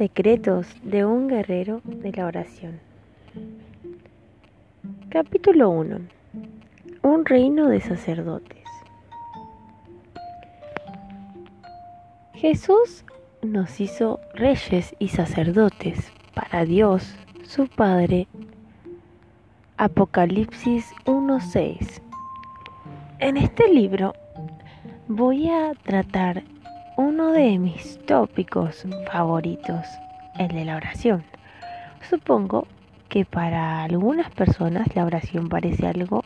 Secretos de un guerrero de la oración. Capítulo 1. Un reino de sacerdotes. Jesús nos hizo reyes y sacerdotes para Dios, su Padre. Apocalipsis 1.6. En este libro voy a tratar uno de mis tópicos favoritos, el de la oración. Supongo que para algunas personas la oración parece algo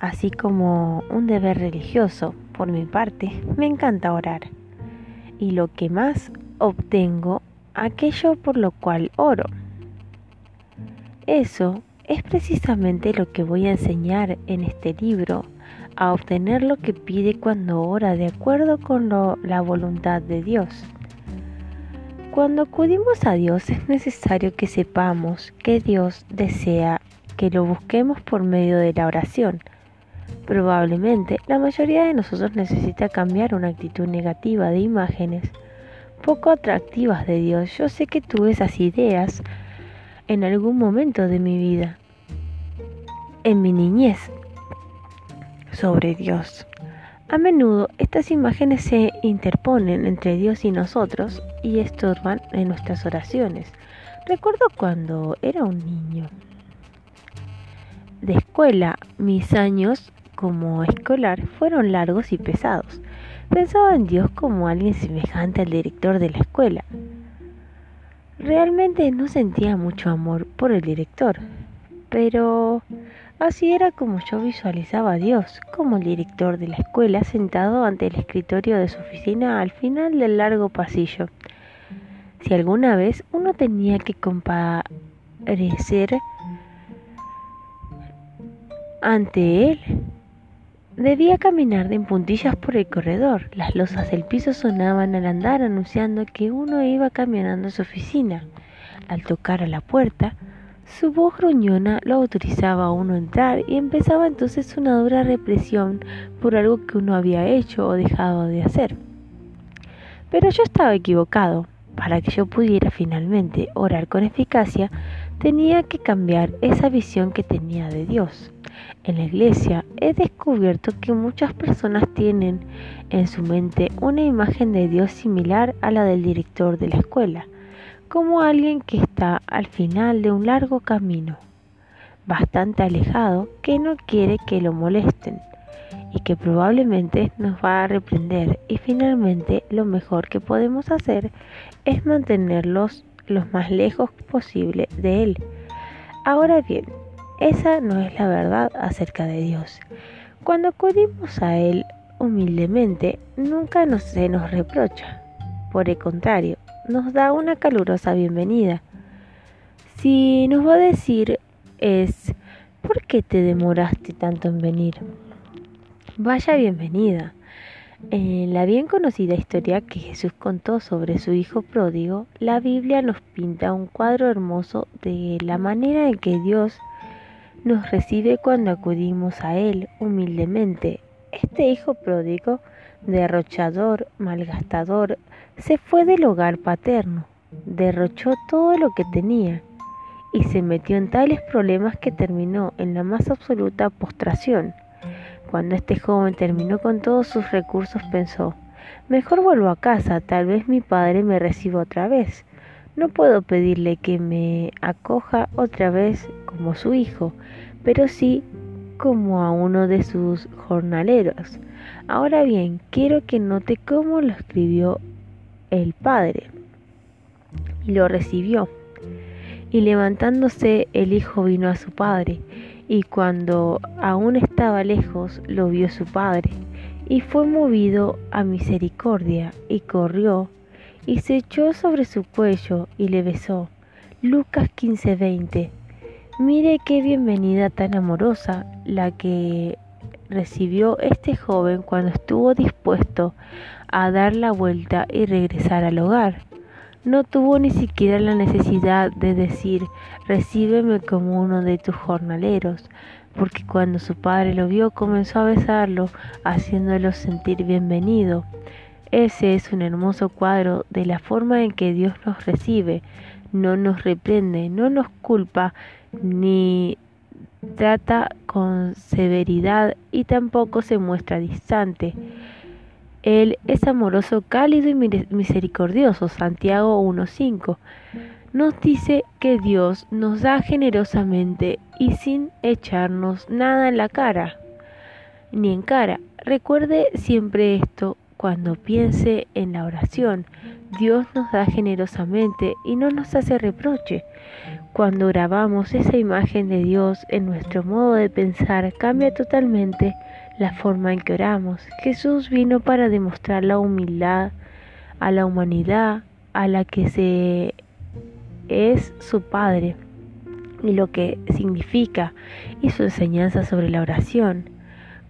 así como un deber religioso. Por mi parte, me encanta orar. Y lo que más obtengo, aquello por lo cual oro. Eso es precisamente lo que voy a enseñar en este libro a obtener lo que pide cuando ora de acuerdo con la voluntad de Dios. Cuando acudimos a Dios es necesario que sepamos que Dios desea que lo busquemos por medio de la oración. Probablemente la mayoría de nosotros necesita cambiar una actitud negativa de imágenes poco atractivas de Dios. Yo sé que tuve esas ideas en algún momento de mi vida. En mi niñez sobre Dios. A menudo estas imágenes se interponen entre Dios y nosotros y estorban en nuestras oraciones. Recuerdo cuando era un niño de escuela, mis años como escolar fueron largos y pesados. Pensaba en Dios como alguien semejante al director de la escuela. Realmente no sentía mucho amor por el director, pero Así era como yo visualizaba a Dios, como el director de la escuela sentado ante el escritorio de su oficina al final del largo pasillo. Si alguna vez uno tenía que comparecer ante él, debía caminar de puntillas por el corredor. Las losas del piso sonaban al andar anunciando que uno iba caminando a su oficina. Al tocar a la puerta, su voz gruñona lo autorizaba a uno entrar y empezaba entonces una dura represión por algo que uno había hecho o dejado de hacer. Pero yo estaba equivocado. Para que yo pudiera finalmente orar con eficacia, tenía que cambiar esa visión que tenía de Dios. En la iglesia he descubierto que muchas personas tienen en su mente una imagen de Dios similar a la del director de la escuela como alguien que está al final de un largo camino, bastante alejado, que no quiere que lo molesten y que probablemente nos va a reprender y finalmente lo mejor que podemos hacer es mantenerlos lo más lejos posible de Él. Ahora bien, esa no es la verdad acerca de Dios. Cuando acudimos a Él humildemente, nunca nos, se nos reprocha. Por el contrario, nos da una calurosa bienvenida. Si nos va a decir es, ¿por qué te demoraste tanto en venir? Vaya bienvenida. En la bien conocida historia que Jesús contó sobre su hijo pródigo, la Biblia nos pinta un cuadro hermoso de la manera en que Dios nos recibe cuando acudimos a Él humildemente. Este hijo pródigo, derrochador, malgastador, se fue del hogar paterno, derrochó todo lo que tenía y se metió en tales problemas que terminó en la más absoluta postración. Cuando este joven terminó con todos sus recursos pensó, mejor vuelvo a casa, tal vez mi padre me reciba otra vez. No puedo pedirle que me acoja otra vez como su hijo, pero sí como a uno de sus jornaleros. Ahora bien, quiero que note cómo lo escribió el Padre. Y lo recibió. Y levantándose el Hijo vino a su Padre, y cuando aún estaba lejos lo vio su Padre, y fue movido a misericordia, y corrió, y se echó sobre su cuello, y le besó. Lucas 15:20. Mire qué bienvenida tan amorosa la que recibió este joven cuando estuvo dispuesto a dar la vuelta y regresar al hogar. No tuvo ni siquiera la necesidad de decir recíbeme como uno de tus jornaleros, porque cuando su padre lo vio comenzó a besarlo, haciéndolo sentir bienvenido. Ese es un hermoso cuadro de la forma en que Dios nos recibe, no nos reprende, no nos culpa, ni trata con severidad y tampoco se muestra distante. Él es amoroso, cálido y misericordioso. Santiago 1.5 nos dice que Dios nos da generosamente y sin echarnos nada en la cara, ni en cara. Recuerde siempre esto cuando piense en la oración. Dios nos da generosamente y no nos hace reproche. Cuando grabamos esa imagen de Dios en nuestro modo de pensar, cambia totalmente la forma en que oramos. Jesús vino para demostrar la humildad a la humanidad a la que se es su Padre y lo que significa y su enseñanza sobre la oración.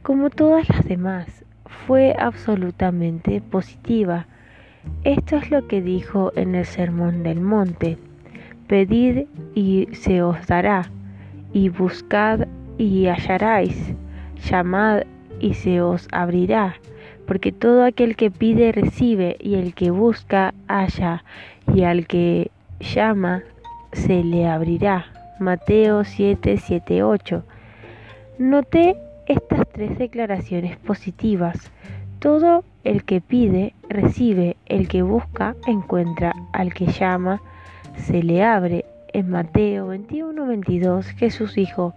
Como todas las demás, fue absolutamente positiva. Esto es lo que dijo en el Sermón del Monte. Pedid y se os dará, y buscad y hallaréis, llamad y se os abrirá, porque todo aquel que pide recibe, y el que busca halla, y al que llama se le abrirá. Mateo 7, 7, 8. Noté estas tres declaraciones positivas. Todo el que pide, recibe, el que busca, encuentra, al que llama, se le abre. En Mateo 21, 22 Jesús dijo,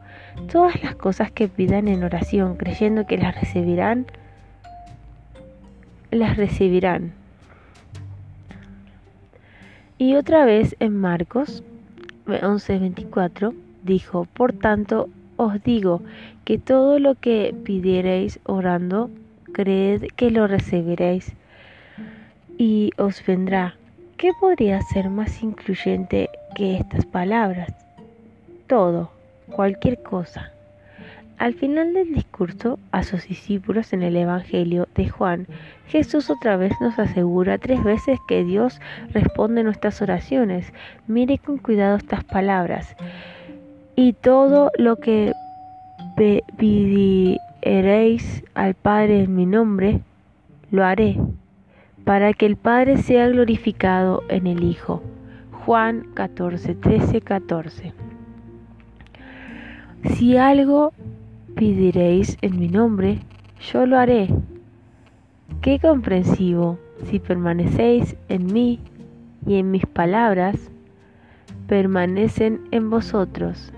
todas las cosas que pidan en oración, creyendo que las recibirán, las recibirán. Y otra vez en Marcos 11, 24 dijo, por tanto os digo que todo lo que pidiereis orando, creed que lo recibiréis y os vendrá. ¿Qué podría ser más incluyente que estas palabras? Todo, cualquier cosa. Al final del discurso a sus discípulos en el Evangelio de Juan, Jesús otra vez nos asegura tres veces que Dios responde nuestras oraciones. Mire con cuidado estas palabras. Y todo lo que pidiereis al Padre en mi nombre, lo haré, para que el Padre sea glorificado en el Hijo. Juan 14, 13, 14. Si algo pediréis en mi nombre, yo lo haré. Qué comprensivo, si permanecéis en mí y en mis palabras, permanecen en vosotros.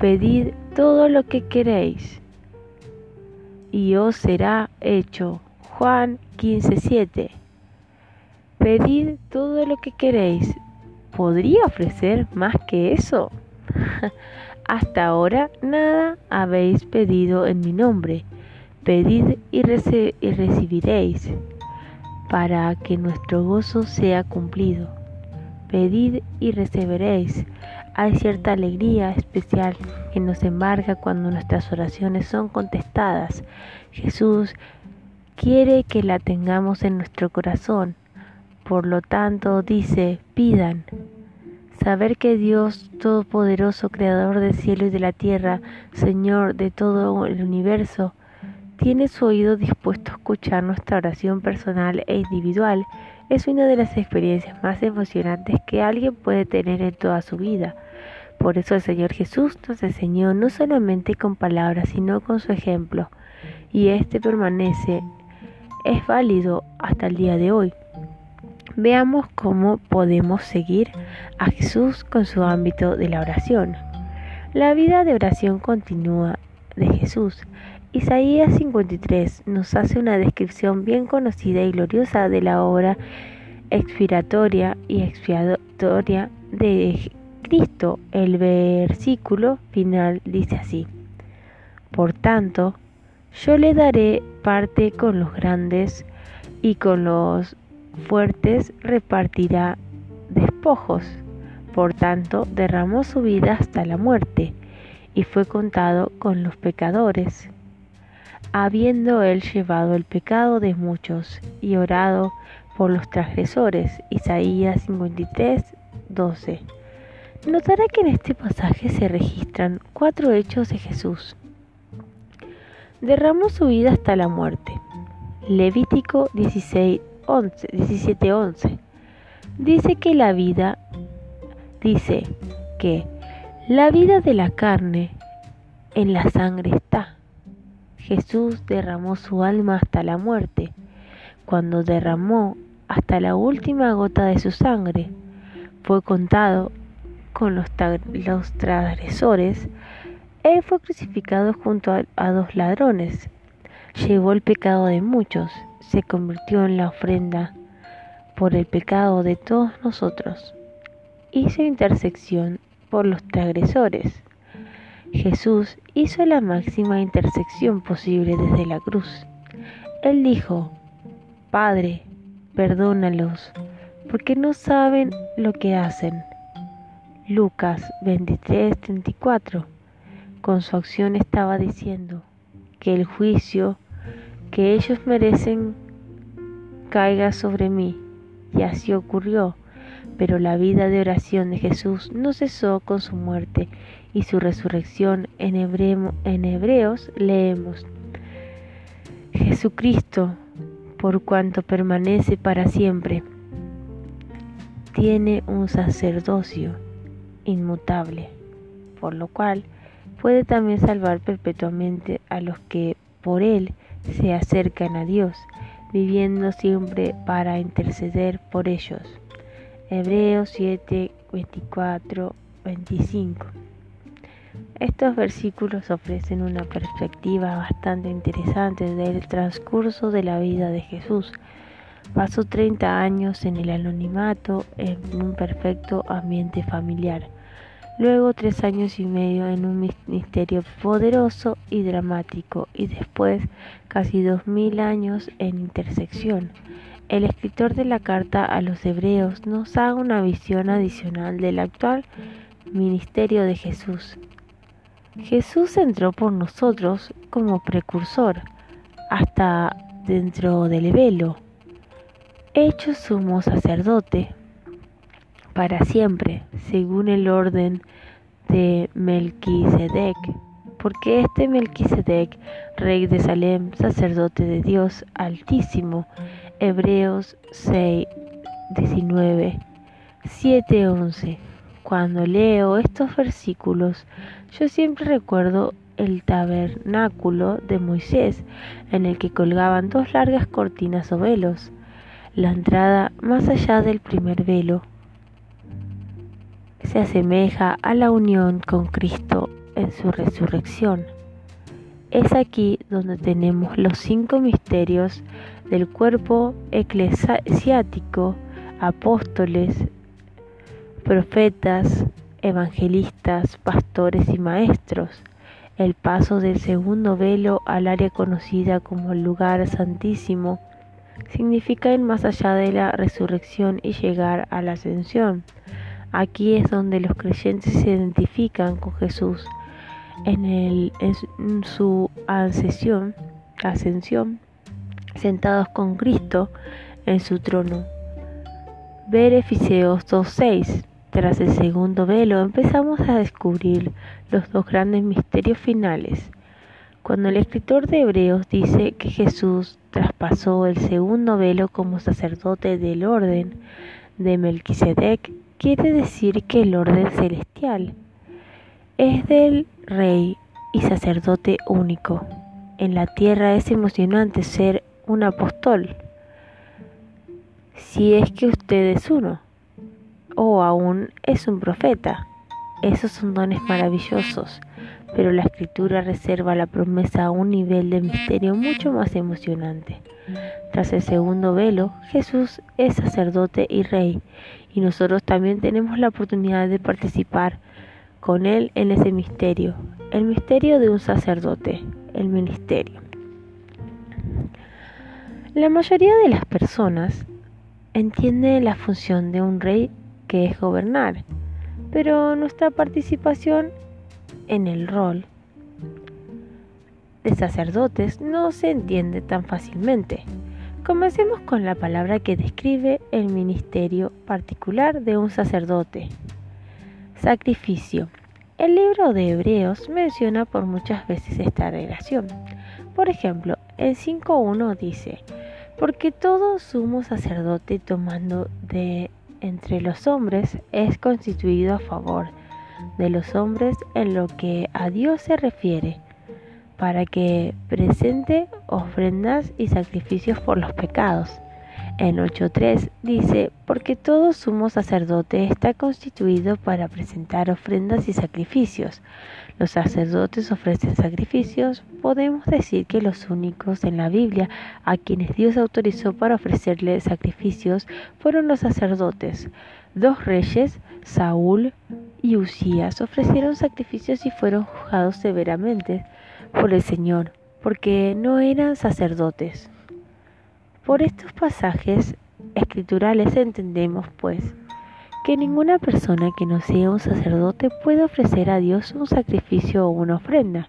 Pedid todo lo que queréis y os será hecho. Juan 15:7. Pedid todo lo que queréis. ¿Podría ofrecer más que eso? Hasta ahora nada habéis pedido en mi nombre. Pedid y, recibiréis, para que nuestro gozo sea cumplido. Pedid y recibiréis. Hay cierta alegría especial que nos embarga cuando nuestras oraciones son contestadas. Jesús quiere que la tengamos en nuestro corazón. Por lo tanto, dice, pidan Saber que Dios Todopoderoso, Creador del cielo y de la tierra, Señor de todo el universo, tiene su oído dispuesto a escuchar nuestra oración personal e individual es una de las experiencias más emocionantes que alguien puede tener en toda su vida. Por eso el Señor Jesús nos enseñó no solamente con palabras, sino con su ejemplo, y este permanece, es válido hasta el día de hoy. Veamos cómo podemos seguir a Jesús con su ámbito de la oración. La vida de oración continua de Jesús. Isaías 53 nos hace una descripción bien conocida y gloriosa de la obra expiratoria y expiatoria de Cristo. El versículo final dice así. Por tanto, yo le daré parte con los grandes y con los fuertes repartirá despojos. Por tanto, derramó su vida hasta la muerte y fue contado con los pecadores. Habiendo él llevado el pecado de muchos y orado por los transgresores. Isaías 53, 12. Notará que en este pasaje se registran cuatro hechos de Jesús. Derramó su vida hasta la muerte Levítico 16, 17:11. Dice que la vida dice que la vida de la carne en la sangre está. Jesús derramó su alma hasta la muerte, cuando derramó hasta la última gota de su sangre. Fue contado con los, los transgresores. Él fue crucificado junto a dos ladrones. Llevó el pecado de muchos, se convirtió en la ofrenda por el pecado de todos nosotros. Hizo intersección por los transgresores. Jesús hizo la máxima intersección posible desde la cruz. Él dijo, Padre, perdónalos, porque no saben lo que hacen. Lucas 23, 34. Con su acción estaba diciendo que el juicio que ellos merecen caiga sobre mí. Y así ocurrió. Pero la vida de oración de Jesús no cesó con su muerte y su resurrección. En, en Hebreos leemos, Jesucristo, por cuanto permanece para siempre, tiene un sacerdocio inmutable, por lo cual puede también salvar perpetuamente a los que por él se acercan a Dios, viviendo siempre para interceder por ellos. Hebreos 7, 24, 25. Estos versículos ofrecen una perspectiva bastante interesante del transcurso de la vida de Jesús. Pasó 30 años en el anonimato en un perfecto ambiente familiar. Luego tres años y medio en un ministerio poderoso y dramático y después casi dos mil años en intersección. El escritor de la carta a los hebreos nos da una visión adicional del actual ministerio de Jesús Jesús entró por nosotros como precursor hasta dentro del velo, hecho sumo sacerdote para siempre, según el orden de Melquisedec, porque este Melquisedec, rey de Salem, sacerdote de Dios Altísimo, Hebreos 6, 19, 7, 11 cuando leo estos versículos, yo siempre recuerdo el tabernáculo de Moisés, en el que colgaban dos largas cortinas o velos, la entrada más allá del primer velo. Se asemeja a la unión con Cristo en su resurrección. Es aquí donde tenemos los cinco misterios del cuerpo eclesiástico, apóstoles, profetas, evangelistas, pastores y maestros, el paso del segundo velo al área conocida como el lugar santísimo, significa ir más allá de la resurrección y llegar a la ascensión. Aquí es donde los creyentes se identifican con Jesús en, su ascensión, ascensión, sentados con Cristo en su trono. Ver Efeseos 2.6 tras el segundo velo empezamos a descubrir los dos grandes misterios finales. Cuando el escritor de Hebreos dice que Jesús traspasó el segundo velo como sacerdote del orden de Melquisedec, quiere decir que el orden celestial es del rey y sacerdote único. En la tierra es emocionante ser un apóstol, si es que usted es uno o aún es un profeta. Esos son dones maravillosos, pero la escritura reserva la promesa a un nivel de misterio mucho más emocionante. Tras el segundo velo, Jesús es sacerdote y rey, y nosotros también tenemos la oportunidad de participar con Él en ese misterio, el misterio de un sacerdote, el ministerio. La mayoría de las personas entiende la función de un rey que es gobernar, pero nuestra participación en el rol de sacerdotes no se entiende tan fácilmente. Comencemos con la palabra que describe el ministerio particular de un sacerdote. Sacrificio. El libro de Hebreos menciona por muchas veces esta relación. Por ejemplo, el 5.1 dice, Porque todo sumo sacerdote tomando de entre los hombres es constituido a favor de los hombres en lo que a Dios se refiere, para que presente ofrendas y sacrificios por los pecados en 8.3 dice, porque todo sumo sacerdote está constituido para presentar ofrendas y sacrificios. Los sacerdotes ofrecen sacrificios. Podemos decir que los únicos en la Biblia a quienes Dios autorizó para ofrecerle sacrificios fueron los sacerdotes. Dos reyes, Saúl y Usías, ofrecieron sacrificios y fueron juzgados severamente por el Señor, porque no eran sacerdotes. Por estos pasajes escriturales entendemos, pues, que ninguna persona que no sea un sacerdote puede ofrecer a Dios un sacrificio o una ofrenda.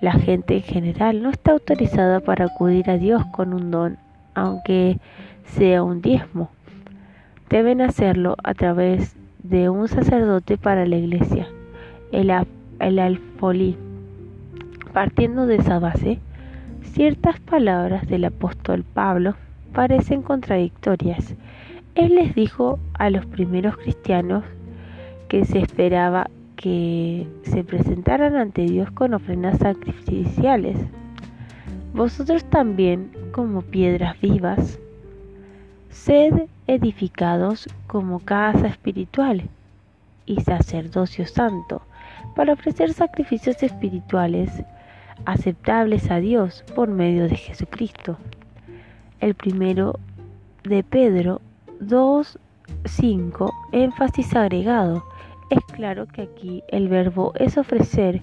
La gente en general no está autorizada para acudir a Dios con un don, aunque sea un diezmo. Deben hacerlo a través de un sacerdote para la iglesia, el, alfolí. Partiendo de esa base, ciertas palabras del apóstol Pablo parecen contradictorias. Él les dijo a los primeros cristianos que se esperaba que se presentaran ante Dios con ofrendas sacrificiales. Vosotros también, como piedras vivas, sed edificados como casa espiritual y sacerdocio santo, para ofrecer sacrificios espirituales aceptables a Dios por medio de Jesucristo el primero de Pedro 2.5, énfasis agregado. Es claro que aquí el verbo es ofrecer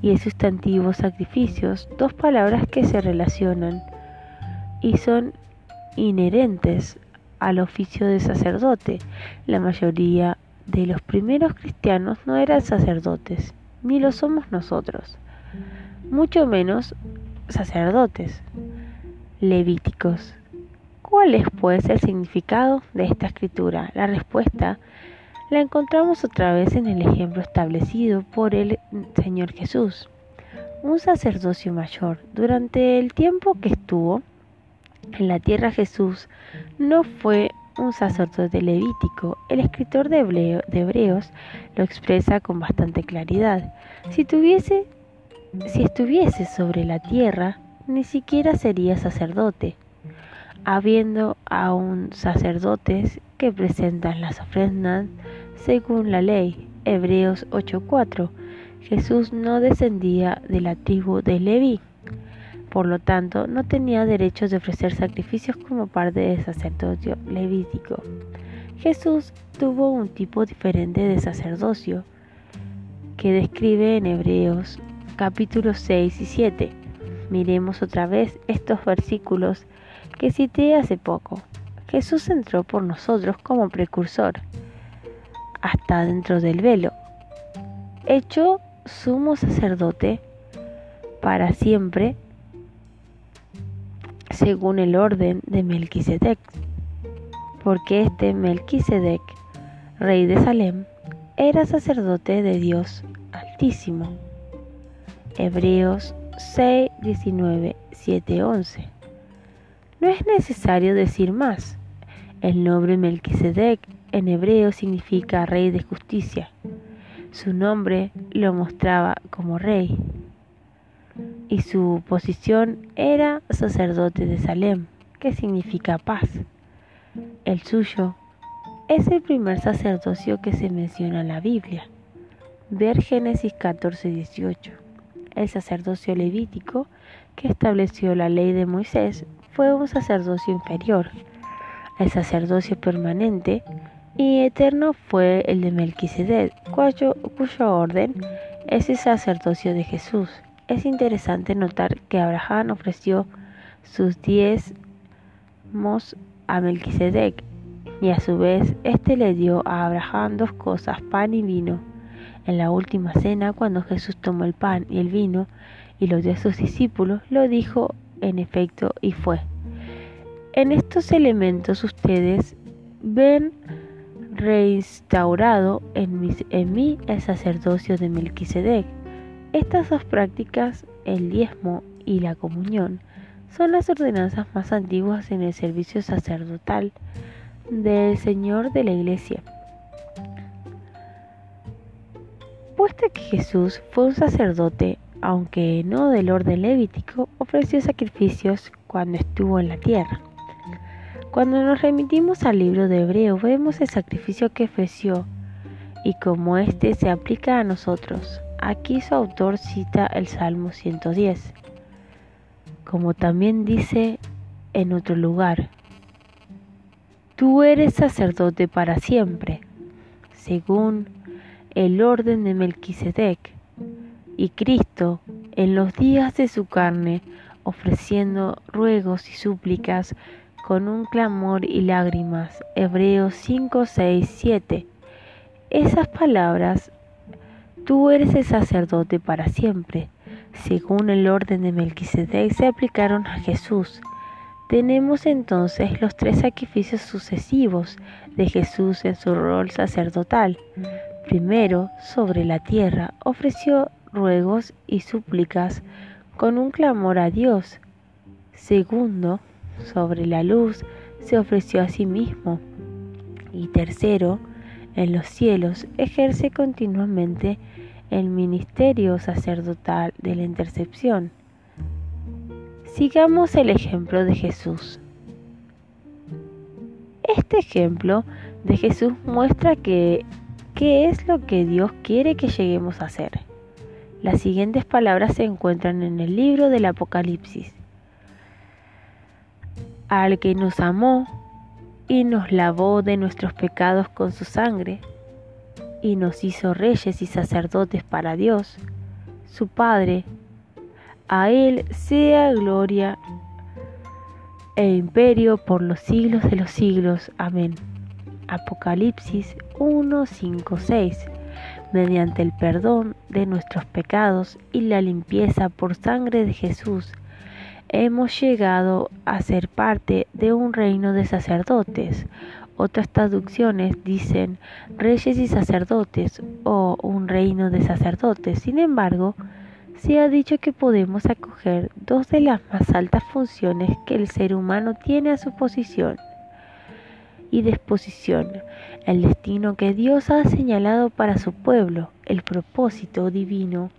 y el sustantivo sacrificios, dos palabras que se relacionan y son inherentes al oficio de sacerdote. La mayoría de los primeros cristianos no eran sacerdotes, ni lo somos nosotros, mucho menos sacerdotes levíticos. ¿Cuál es pues el significado de esta escritura? La respuesta la encontramos otra vez en el ejemplo establecido por el Señor Jesús. Un sacerdocio mayor. Durante el tiempo que estuvo en la tierra Jesús no fue un sacerdote levítico. El escritor de, Hebreos lo expresa con bastante claridad. Si tuviese si estuviese sobre la tierra, ni siquiera sería sacerdote, habiendo aún sacerdotes que presentan las ofrendas según la ley. Hebreos 8:4. Jesús no descendía de la tribu de Leví, por lo tanto no tenía derecho de ofrecer sacrificios como parte del sacerdocio levítico. Jesús tuvo un tipo diferente de sacerdocio que describe en Hebreos capítulos 6 y 7 Miremos otra vez estos versículos que cité hace poco. Jesús entró por nosotros como precursor, hasta dentro del velo, hecho sumo sacerdote para siempre, según el orden de Melquisedec, porque este Melquisedec, rey de Salem, era sacerdote de Dios Altísimo. Hebreos 6, 19, 7, 11. No es necesario decir más. El nombre Melquisedec en hebreo significa rey de justicia. Su nombre lo mostraba como rey y su posición era sacerdote de Salem, que significa paz. El suyo es el primer sacerdocio que se menciona en la Biblia. Ver Génesis 14, 18 el sacerdocio levítico que estableció la ley de Moisés fue un sacerdocio inferior. El sacerdocio permanente y eterno fue el de Melquisedec, cuyo, cuyo orden es el sacerdocio de Jesús. Es interesante notar que Abraham ofreció sus diezmos a Melquisedec y a su vez éste le dio a Abraham dos cosas, pan y vino. En la última cena, cuando Jesús tomó el pan y el vino y lo dio a sus discípulos, lo dijo en efecto y fue. En estos elementos ustedes ven reinstaurado en, en mí el sacerdocio de Melquisedec. Estas dos prácticas, el diezmo y la comunión, son las ordenanzas más antiguas en el servicio sacerdotal del Señor de la Iglesia. Puesto que Jesús fue un sacerdote, aunque no del orden levítico, ofreció sacrificios cuando estuvo en la tierra. Cuando nos remitimos al libro de Hebreo vemos el sacrificio que ofreció y cómo éste se aplica a nosotros. Aquí su autor cita el Salmo 110, como también dice en otro lugar, Tú eres sacerdote para siempre, según el orden de Melquisedec, y Cristo, en los días de su carne, ofreciendo ruegos y súplicas con un clamor y lágrimas. Hebreos 5, 6, 7. Esas palabras, tú eres el sacerdote para siempre, según el orden de Melquisedec, se aplicaron a Jesús. Tenemos entonces los tres sacrificios sucesivos de Jesús en su rol sacerdotal. Primero, sobre la tierra, ofreció ruegos y súplicas con un clamor a Dios. Segundo, sobre la luz, se ofreció a sí mismo. Y tercero, en los cielos, ejerce continuamente el ministerio sacerdotal de la intercepción. Sigamos el ejemplo de Jesús. Este ejemplo de Jesús muestra que qué es lo que Dios quiere que lleguemos a hacer. Las siguientes palabras se encuentran en el libro del Apocalipsis al que nos amó y nos lavó de nuestros pecados con su sangre, y nos hizo reyes y sacerdotes para Dios, su Padre. A Él sea gloria e imperio por los siglos de los siglos. Amén. Apocalipsis 1, 5, 6. Mediante el perdón de nuestros pecados y la limpieza por sangre de Jesús, hemos llegado a ser parte de un reino de sacerdotes. Otras traducciones dicen reyes y sacerdotes o un reino de sacerdotes. Sin embargo, se ha dicho que podemos acoger dos de las más altas funciones que el ser humano tiene a su posición y disposición, el destino que Dios ha señalado para su pueblo, el propósito divino,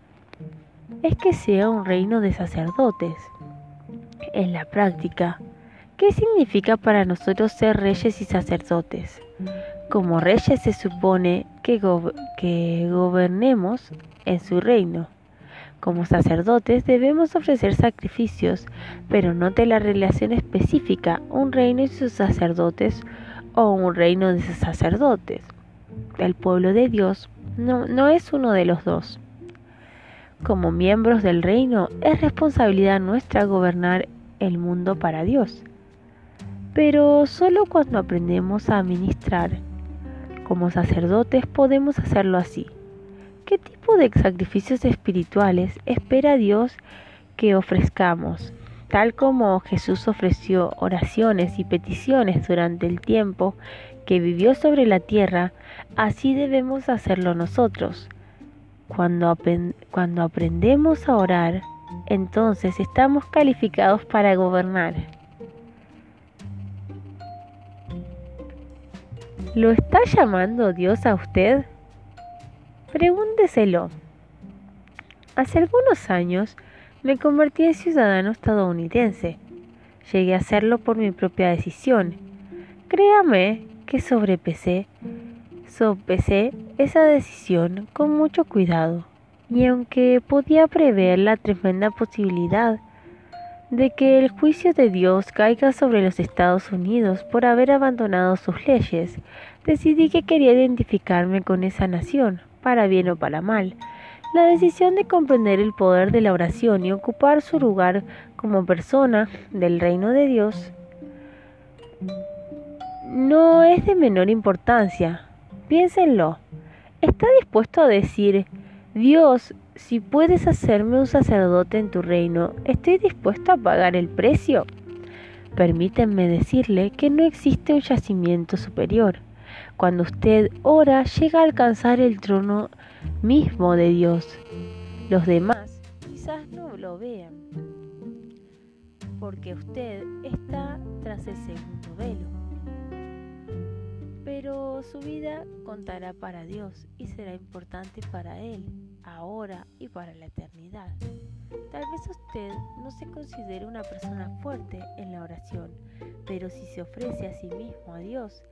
es que sea un reino de sacerdotes en la práctica, ¿qué significa para nosotros ser reyes y sacerdotes? Como reyes se supone que, gobernemos en su reino. Como sacerdotes debemos ofrecer sacrificios, pero note la relación específica, un reino y sus sacerdotes o un reino de sus sacerdotes. El pueblo de Dios no, no es uno de los dos. Como miembros del reino, es responsabilidad nuestra gobernar el mundo para Dios. Pero solo cuando aprendemos a administrar como sacerdotes podemos hacerlo así. ¿Qué tipo de sacrificios espirituales espera Dios que ofrezcamos? Tal como Jesús ofreció oraciones y peticiones durante el tiempo que vivió sobre la tierra, así debemos hacerlo nosotros. Cuando, cuando aprendemos a orar, entonces estamos calificados para gobernar. ¿Lo está llamando Dios a usted? Pregúnteselo. Hace algunos años me convertí en ciudadano estadounidense. Llegué a hacerlo por mi propia decisión. Créame que sobrepesé, sopesé esa decisión con mucho cuidado y aunque podía prever la tremenda posibilidad de que el juicio de Dios caiga sobre los Estados Unidos por haber abandonado sus leyes, decidí que quería identificarme con esa nación, para bien o para mal. La decisión de comprender el poder de la oración y ocupar su lugar como persona del reino de Dios no es de menor importancia. Piénsenlo. ¿Está dispuesto a decir Dios, si puedes hacerme un sacerdote en tu reino, ¿estoy dispuesto a pagar el precio? Permítanme decirle que no existe un yacimiento superior. Cuando usted ora, llega a alcanzar el trono mismo de Dios. Los demás quizás no lo vean. porque usted está tras el segundo velo. Pero su vida contará para Dios y será importante para Él, ahora y para la eternidad. Tal vez usted no se considere una persona fuerte en la oración, pero si se ofrece a sí mismo a Dios,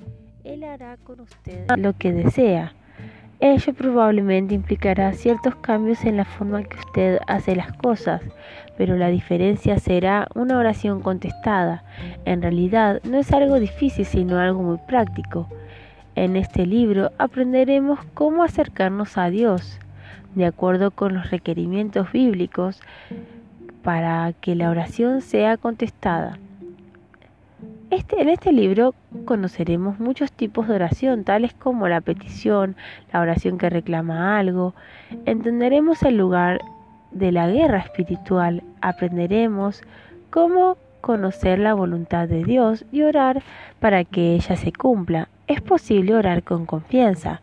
Él hará con usted lo que desea. Ello probablemente implicará ciertos cambios en la forma que usted hace las cosas, pero la diferencia será una oración contestada. En realidad no es algo difícil, sino algo muy práctico. En este libro aprenderemos cómo acercarnos a Dios de acuerdo con los requerimientos bíblicos para que la oración sea contestada. Este, en este libro conoceremos muchos tipos de oración, tales como la petición, la oración que reclama algo. Entenderemos el lugar de la guerra espiritual, aprenderemos cómo conocer la voluntad de Dios y orar para que ella se cumpla. Es posible orar con confianza.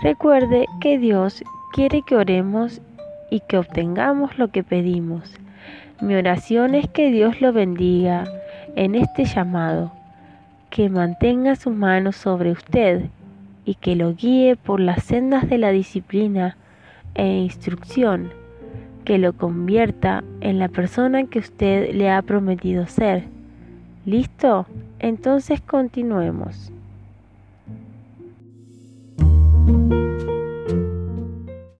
Recuerde que Dios quiere que oremos y que obtengamos lo que pedimos. Mi oración es que Dios lo bendiga en este llamado, que mantenga sus manos sobre usted y que lo guíe por las sendas de la disciplina e instrucción, que lo convierta en la persona que usted le ha prometido ser. ¿Listo? Entonces continuemos.